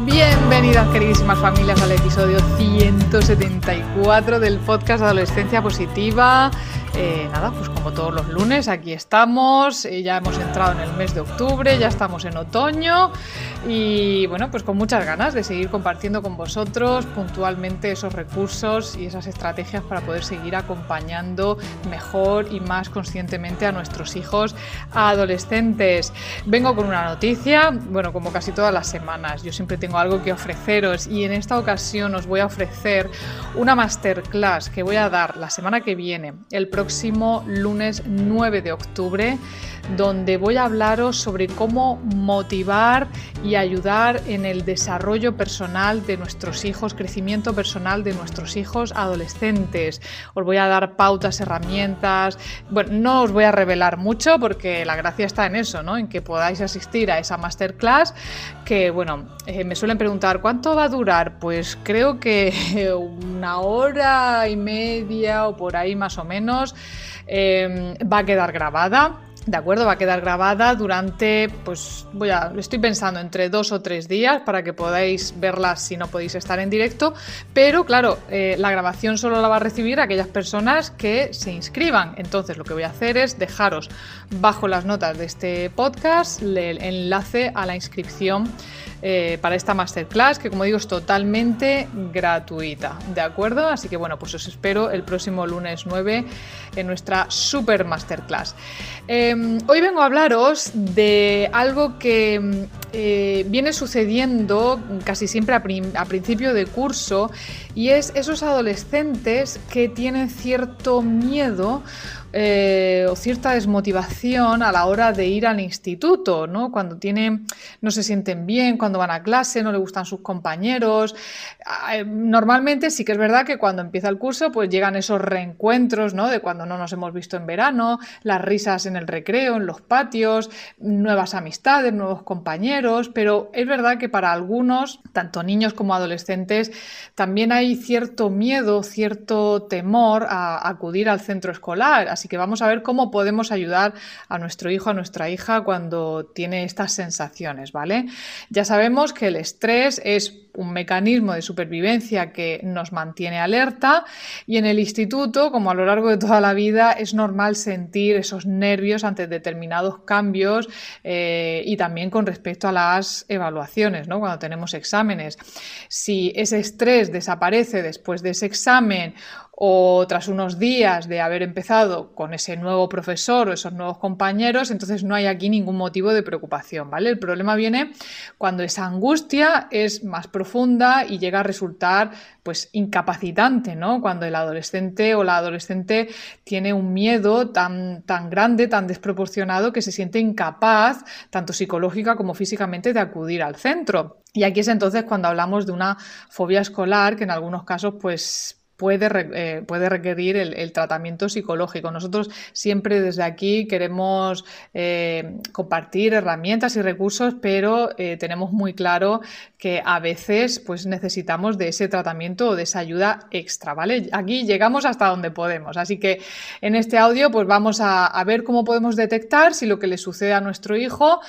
Bienvenidas queridísimas familias al episodio 174 del podcast Adolescencia Positiva. Eh, nada, pues como todos los lunes, aquí estamos, eh, ya hemos entrado en el mes de octubre, ya estamos en otoño y bueno, pues con muchas ganas de seguir compartiendo con vosotros puntualmente esos recursos y esas estrategias para poder seguir acompañando mejor y más conscientemente a nuestros hijos adolescentes. Vengo con una noticia, bueno, como casi todas las semanas, yo siempre tengo algo que ofreceros y en esta ocasión os voy a ofrecer una masterclass que voy a dar la semana que viene, el próximo lunes 9 de octubre, donde voy a hablaros sobre cómo motivar y ayudar en el desarrollo personal de nuestros hijos, crecimiento personal de nuestros hijos adolescentes. Os voy a dar pautas, herramientas. Bueno, no os voy a revelar mucho porque la gracia está en eso, ¿no? En que podáis asistir a esa masterclass que, bueno, eh, me suelen preguntar, ¿cuánto va a durar? Pues creo que una hora y media o por ahí más o menos Em, va a quedar grabada. De acuerdo, va a quedar grabada durante, pues voy a, estoy pensando entre dos o tres días para que podáis verla si no podéis estar en directo, pero claro, eh, la grabación solo la va a recibir aquellas personas que se inscriban. Entonces lo que voy a hacer es dejaros bajo las notas de este podcast el enlace a la inscripción eh, para esta masterclass, que como digo es totalmente gratuita, ¿de acuerdo? Así que bueno, pues os espero el próximo lunes 9 en nuestra super masterclass. Em, hoy vengo a hablaros de algo que eh, viene sucediendo casi siempre a, a principio de curso y es esos adolescentes que tienen cierto miedo eh, o cierta desmotivación a la hora de ir al instituto, ¿no? Cuando tienen, no se sienten bien, cuando van a clase, no le gustan sus compañeros. Ah, eh, normalmente sí que es verdad que cuando empieza el curso, pues llegan esos reencuentros, ¿no? De cuando no nos hemos visto en verano, las risas en el recreo, en los patios, nuevas amistades, nuevos compañeros, pero es verdad que para algunos, tanto niños como adolescentes, también hay cierto miedo, cierto temor a acudir al centro escolar. Que vamos a ver cómo podemos ayudar a nuestro hijo, a nuestra hija cuando tiene estas sensaciones, ¿vale? Ya sabemos que el estrés es un mecanismo de supervivencia que nos mantiene alerta y en el instituto, como a lo largo de toda la vida, es normal sentir esos nervios ante determinados cambios eh, y también con respecto a las evaluaciones, ¿no? cuando tenemos exámenes. Si ese estrés desaparece después de ese examen o tras unos días de haber empezado con ese nuevo profesor o esos nuevos compañeros, entonces no hay aquí ningún motivo de preocupación, ¿vale? El problema viene cuando esa angustia es más profunda y llega a resultar pues incapacitante, ¿no? Cuando el adolescente o la adolescente tiene un miedo tan, tan grande, tan desproporcionado que se siente incapaz, tanto psicológica como físicamente, de acudir al centro. Y aquí es entonces cuando hablamos de una fobia escolar que en algunos casos pues puede, eh, puede requerir el, tratamiento psicológico. Nosotros siempre desde aquí queremos eh, compartir herramientas y recursos, pero eh, tenemos muy claro que a veces pues, necesitamos de ese tratamiento o de esa ayuda extra, ¿vale? Aquí llegamos hasta donde podemos, así que en este audio pues vamos a, a ver cómo podemos detectar si lo que le sucede a nuestro hijo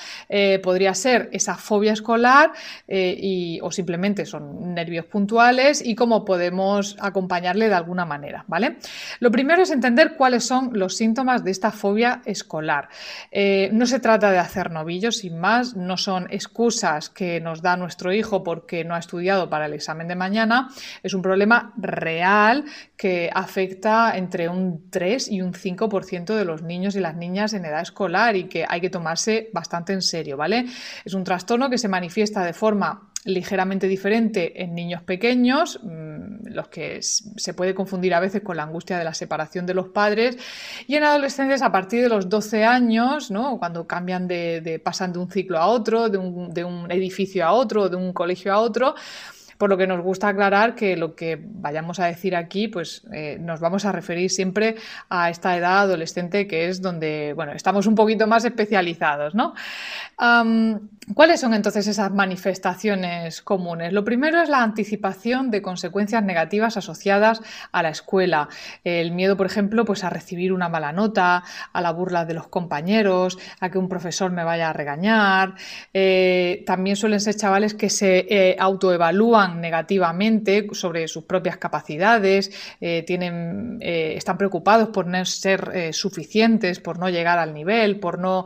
podría ser esa fobia escolar y, o simplemente son nervios puntuales y cómo podemos acompañar de alguna manera, ¿vale? Lo primero es entender cuáles son los síntomas de esta fobia escolar. Eh, no se trata de hacer novillos, sin más, no son excusas que nos da nuestro hijo porque no ha estudiado para el examen de mañana, es un problema real que afecta entre un 3 y un 5% de los niños y las niñas en edad escolar y que hay que tomarse bastante en serio, ¿vale? Es un trastorno que se manifiesta de forma ligeramente diferente en niños pequeños, mm, los que se puede confundir a veces con la angustia de la separación de los padres, y en adolescentes a partir de los 12 años, ¿no? cuando cambian de, pasan de un ciclo a otro, de un, de un edificio a otro, de un colegio a otro, por lo que nos gusta aclarar que lo que vayamos a decir aquí, pues eh, nos vamos a referir siempre a esta edad adolescente que es donde, bueno, estamos un poquito más especializados, ¿no? ¿Cuáles son entonces esas manifestaciones comunes? Lo primero es la anticipación de consecuencias negativas asociadas a la escuela. El miedo, por ejemplo, pues a recibir una mala nota, a la burla de los compañeros, a que un profesor me vaya a regañar. Eh, también suelen ser chavales que se eh, autoevalúan negativamente sobre sus propias capacidades, eh, tienen, están preocupados por no ser suficientes, por no llegar al nivel, por no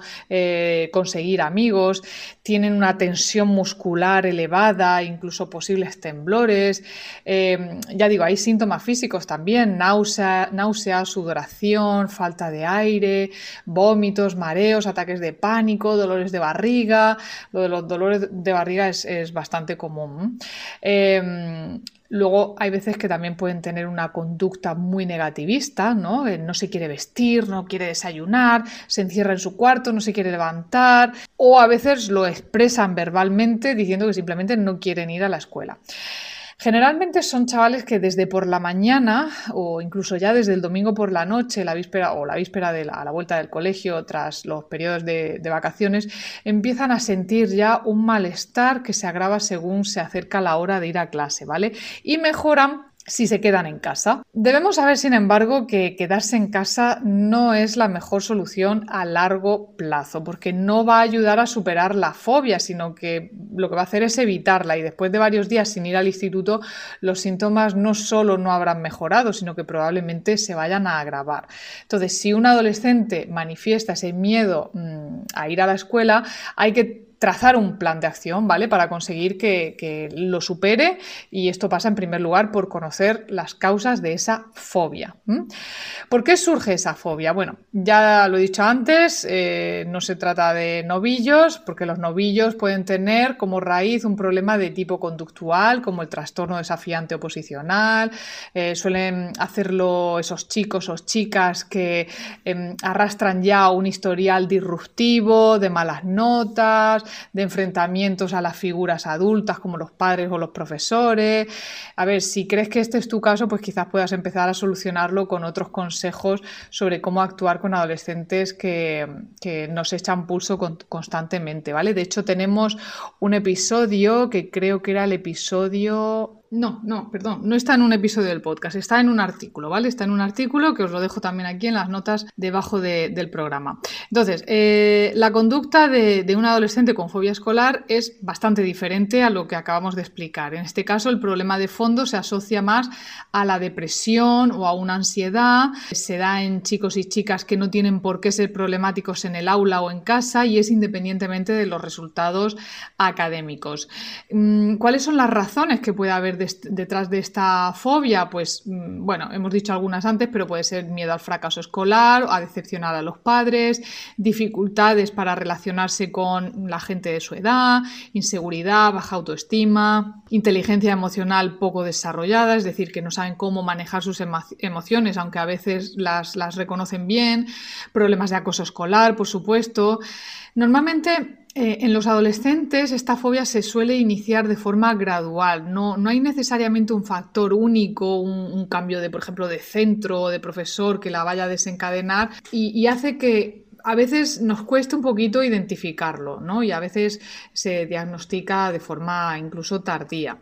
conseguir amigos tienen una tensión muscular elevada, incluso posibles temblores. Eh, ya digo, hay síntomas físicos también, náusea, sudoración, falta de aire, vómitos, mareos, ataques de pánico, dolores de barriga. Lo de los dolores de barriga es, bastante común. Eh, Luego hay veces que también pueden tener una conducta muy negativista, ¿no? No se quiere vestir, no quiere desayunar, se encierra en su cuarto, no se quiere levantar, o a veces lo expresan verbalmente diciendo que simplemente no quieren ir a la escuela. Generalmente son chavales que desde por la mañana o incluso ya desde el domingo por la noche, la víspera o la víspera de la, a la vuelta del colegio tras los periodos de, de vacaciones, empiezan a sentir ya un malestar que se agrava según se acerca la hora de ir a clase, ¿vale? Y mejoran si se quedan en casa. Debemos saber, sin embargo, que quedarse en casa no es la mejor solución a largo plazo, porque no va a ayudar a superar la fobia, sino que lo que va a hacer es evitarla y después de varios días sin ir al instituto, los síntomas no solo no habrán mejorado, sino que probablemente se vayan a agravar. Entonces, si un adolescente manifiesta ese miedo mm, a ir a la escuela, hay que trazar un plan de acción, ¿vale? Para conseguir que, lo supere y esto pasa en primer lugar por conocer las causas de esa fobia. ¿Por qué surge esa fobia? Bueno, ya lo he dicho antes, eh, no se trata de novillos, porque los novillos pueden tener como raíz un problema de tipo conductual, como el trastorno desafiante oposicional, eh, suelen hacerlo esos chicos o chicas que em, arrastran ya un historial disruptivo, de malas notas, de enfrentamientos a las figuras adultas como los padres o los profesores. A ver, si crees que este es tu caso, pues quizás puedas empezar a solucionarlo con otros consejos sobre cómo actuar con adolescentes que, que nos echan pulso constantemente, ¿vale? De hecho, tenemos un episodio que creo que era el episodio no, no, perdón, no está en un episodio del podcast, está en un artículo, ¿vale? Está en un artículo que os lo dejo también aquí en las notas debajo del programa. Entonces, eh, la conducta de, un adolescente con fobia escolar es bastante diferente a lo que acabamos de explicar. En este caso, el problema de fondo se asocia más a la depresión o a una ansiedad. Se da en chicos y chicas que no tienen por qué ser problemáticos en el aula o en casa y es independientemente de los resultados académicos. Mm, ¿Cuáles son las razones que puede haber detrás de esta fobia? Pues mm, bueno, hemos dicho algunas antes, pero puede ser miedo al fracaso escolar, a decepcionar a los padres, dificultades para relacionarse con la gente de su edad, inseguridad, baja autoestima, inteligencia emocional poco desarrollada, es decir, que no saben cómo manejar sus emociones, aunque a veces las, las reconocen bien, problemas de acoso escolar, por supuesto. Normalmente eh, en los adolescentes esta fobia se suele iniciar de forma gradual, no, no hay necesariamente un factor único, un, cambio de, por ejemplo, de centro o de profesor que la vaya a desencadenar y hace que a veces nos cuesta un poquito identificarlo, ¿no? Y a veces se diagnostica de forma incluso tardía.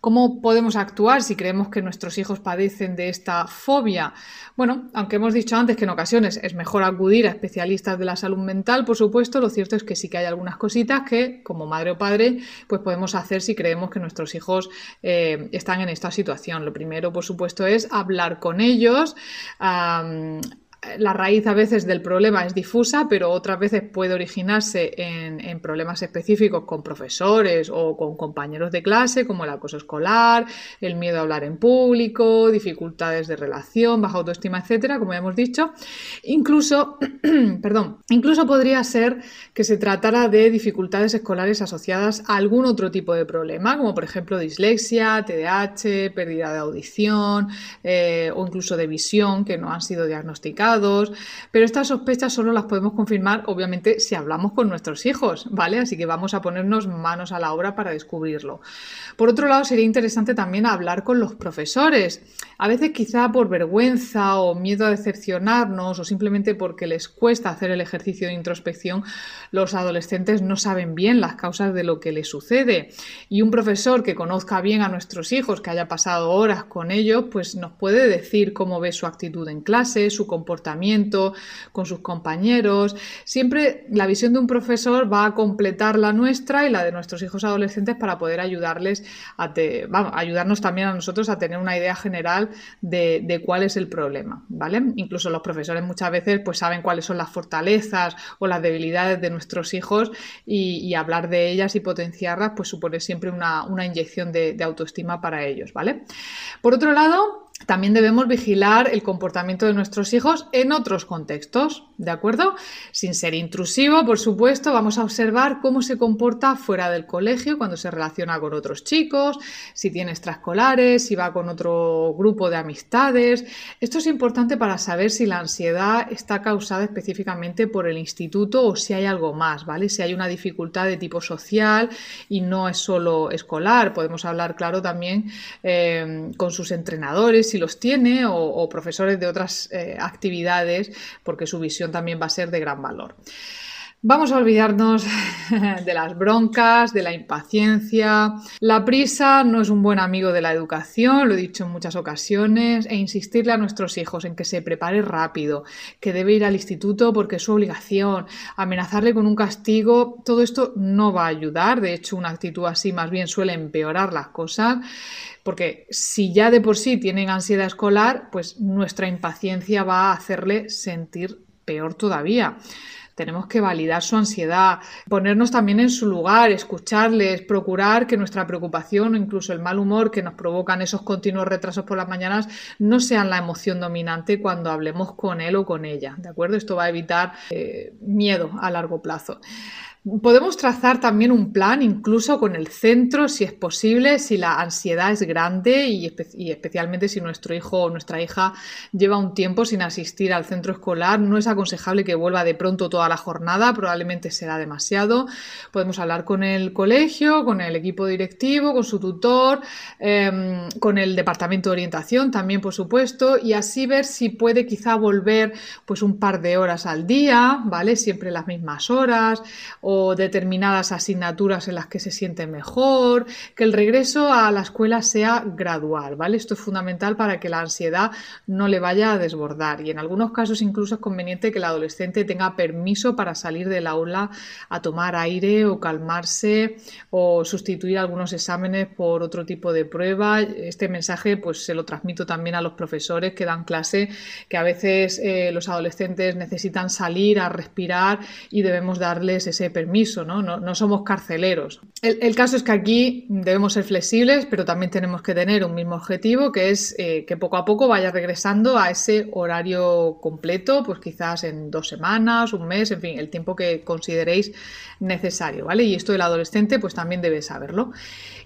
¿Cómo podemos actuar si creemos que nuestros hijos padecen de esta fobia? Bueno, aunque hemos dicho antes que en ocasiones es mejor acudir a especialistas de la salud mental, por supuesto, lo cierto es que sí que hay algunas cositas que, como madre o padre, pues podemos hacer si creemos que nuestros hijos eh, están en esta situación. Lo primero, por supuesto, es hablar con ellos la raíz a veces del problema es difusa, pero otras veces puede originarse en, problemas específicos con profesores o con compañeros de clase, como el acoso escolar, el miedo a hablar en público, dificultades de relación, baja autoestima, etcétera, como ya hemos dicho. Incluso, perdón, incluso podría ser que se tratara de dificultades escolares asociadas a algún otro tipo de problema, como por ejemplo dislexia, TDAH, pérdida de audición eh, o incluso de visión que no han sido diagnosticados pero estas sospechas solo las podemos confirmar, obviamente, si hablamos con nuestros hijos, ¿vale? Así que vamos a ponernos manos a la obra para descubrirlo. Por otro lado, sería interesante también hablar con los profesores. A veces quizá por vergüenza o miedo a decepcionarnos o simplemente porque les cuesta hacer el ejercicio de introspección, los adolescentes no saben bien las causas de lo que les sucede. Y un profesor que conozca bien a nuestros hijos, que haya pasado horas con ellos, pues nos puede decir cómo ve su actitud en clase, su comportamiento con sus compañeros. Siempre la visión de un profesor va a completar la nuestra y la de nuestros hijos adolescentes para poder ayudarles a ayudarnos también a nosotros a tener una idea general de, cuál es el problema, ¿vale? Incluso los profesores muchas veces pues saben cuáles son las fortalezas o las debilidades de nuestros hijos y, hablar de ellas y potenciarlas pues supone siempre una, inyección de, de autoestima para ellos, ¿vale? Por otro lado, también debemos vigilar el comportamiento de nuestros hijos en otros contextos, ¿de acuerdo? Sin ser intrusivo, por supuesto, vamos a observar cómo se comporta fuera del colegio cuando se relaciona con otros chicos, si tiene extraescolares, si va con otro grupo de amistades. Esto es importante para saber si la ansiedad está causada específicamente por el instituto o si hay algo más, ¿vale? Si hay una dificultad de tipo social y no es solo escolar. Podemos hablar, claro, también eh, con sus entrenadores si los tiene o, profesores de otras eh, actividades, porque su visión también va a ser de gran valor. Vamos a olvidarnos de las broncas, de la impaciencia. La prisa no es un buen amigo de la educación, lo he dicho en muchas ocasiones, e insistirle a nuestros hijos en que se prepare rápido, que debe ir al instituto porque es su obligación, amenazarle con un castigo, todo esto no va a ayudar. De hecho, una actitud así más bien suele empeorar las cosas porque si ya de por sí tienen ansiedad escolar, pues nuestra impaciencia va a hacerle sentir peor todavía. Tenemos que validar su ansiedad, ponernos también en su lugar, escucharles, procurar que nuestra preocupación o incluso el mal humor que nos provocan esos continuos retrasos por las mañanas no sean la emoción dominante cuando hablemos con él o con ella. ¿De acuerdo? Esto va a evitar eh, miedo a largo plazo. Podemos trazar también un plan, incluso con el centro, si es posible, si la ansiedad es grande y, especialmente si nuestro hijo o nuestra hija lleva un tiempo sin asistir al centro escolar. No es aconsejable que vuelva de pronto toda la jornada, probablemente será demasiado. Podemos hablar con el colegio, con el equipo directivo, con su tutor, em, con el departamento de orientación también, por supuesto, y así ver si puede quizá volver pues un par de horas al día, ¿vale? Siempre las mismas horas determinadas asignaturas en las que se siente mejor, que el regreso a la escuela sea gradual, ¿vale? Esto es fundamental para que la ansiedad no le vaya a desbordar y en algunos casos incluso es conveniente que el adolescente tenga permiso para salir del aula a tomar aire o calmarse o sustituir algunos exámenes por otro tipo de prueba. Este mensaje pues se lo transmito también a los profesores que dan clase que a veces eh, los adolescentes necesitan salir a respirar y debemos darles ese permiso permiso, ¿no? Somos carceleros. El, caso es que aquí debemos ser flexibles, pero también tenemos que tener un mismo objetivo, que es eh, que poco a poco vaya regresando a ese horario completo, pues quizás en dos semanas, un mes, en fin, el tiempo que consideréis necesario, ¿vale? Y esto del adolescente, pues también debe saberlo.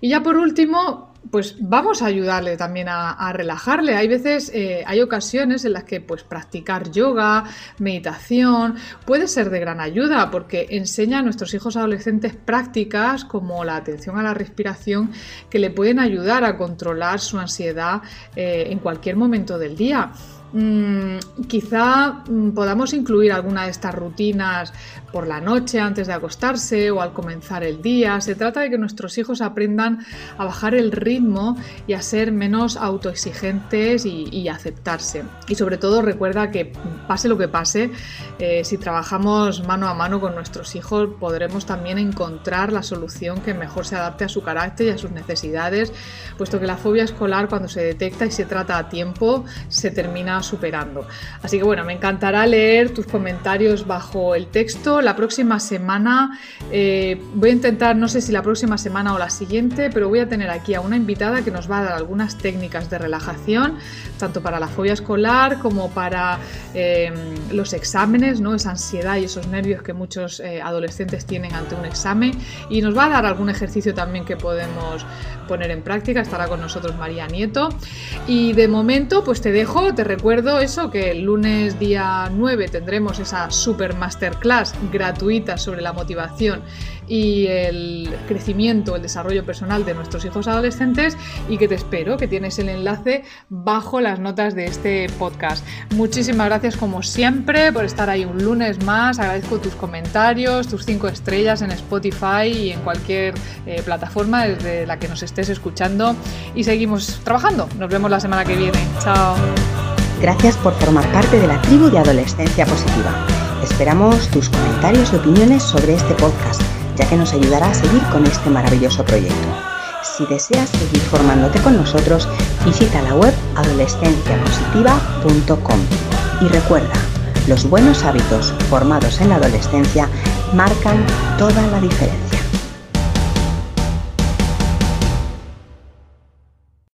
Y ya por último, pues vamos a ayudarle también a, relajarle. Hay veces, eh, hay ocasiones en las que pues practicar yoga, meditación, puede ser de gran ayuda porque enseña a nuestros hijos adolescentes prácticas como la atención a la respiración que le pueden ayudar a controlar su ansiedad eh, en cualquier momento del día. Mm, quizá mm, podamos incluir alguna de estas rutinas por la noche antes de acostarse o al comenzar el día. Se trata de que nuestros hijos aprendan a bajar el ritmo y a ser menos autoexigentes y, aceptarse. Y sobre todo recuerda que pase lo que pase, eh, si trabajamos mano a mano con nuestros hijos podremos también encontrar la solución que mejor se adapte a su carácter y a sus necesidades, puesto que la fobia escolar cuando se detecta y se trata a tiempo se termina superando. Así que bueno, me encantará leer tus comentarios bajo el texto la próxima semana eh, voy a intentar, no sé si la próxima semana o la siguiente, pero voy a tener aquí a una invitada que nos va a dar algunas técnicas de relajación, tanto para la fobia escolar como para eh, los exámenes, ¿no? esa ansiedad y esos nervios que muchos eh, adolescentes tienen ante un examen. Y nos va a dar algún ejercicio también que podemos poner en práctica. Estará con nosotros María Nieto. Y de momento, pues te dejo, te recuerdo eso, que el lunes día 9 tendremos esa super masterclass gratuita sobre la motivación y el crecimiento, el desarrollo personal de nuestros hijos adolescentes y que te espero, que tienes el enlace bajo las notas de este podcast. Muchísimas gracias como siempre por estar ahí un lunes más, agradezco tus comentarios, tus cinco estrellas en Spotify y en cualquier eh, plataforma desde la que nos estés escuchando y seguimos trabajando. Nos vemos la semana que viene. Chao. Gracias por formar parte de la tribu de Adolescencia Positiva. Esperamos tus comentarios y opiniones sobre este podcast ya que nos ayudará a seguir con este maravilloso proyecto. Si deseas seguir formándote con nosotros, visita la web adolescenciapositiva.com y recuerda, los buenos hábitos formados en la adolescencia marcan toda la diferencia.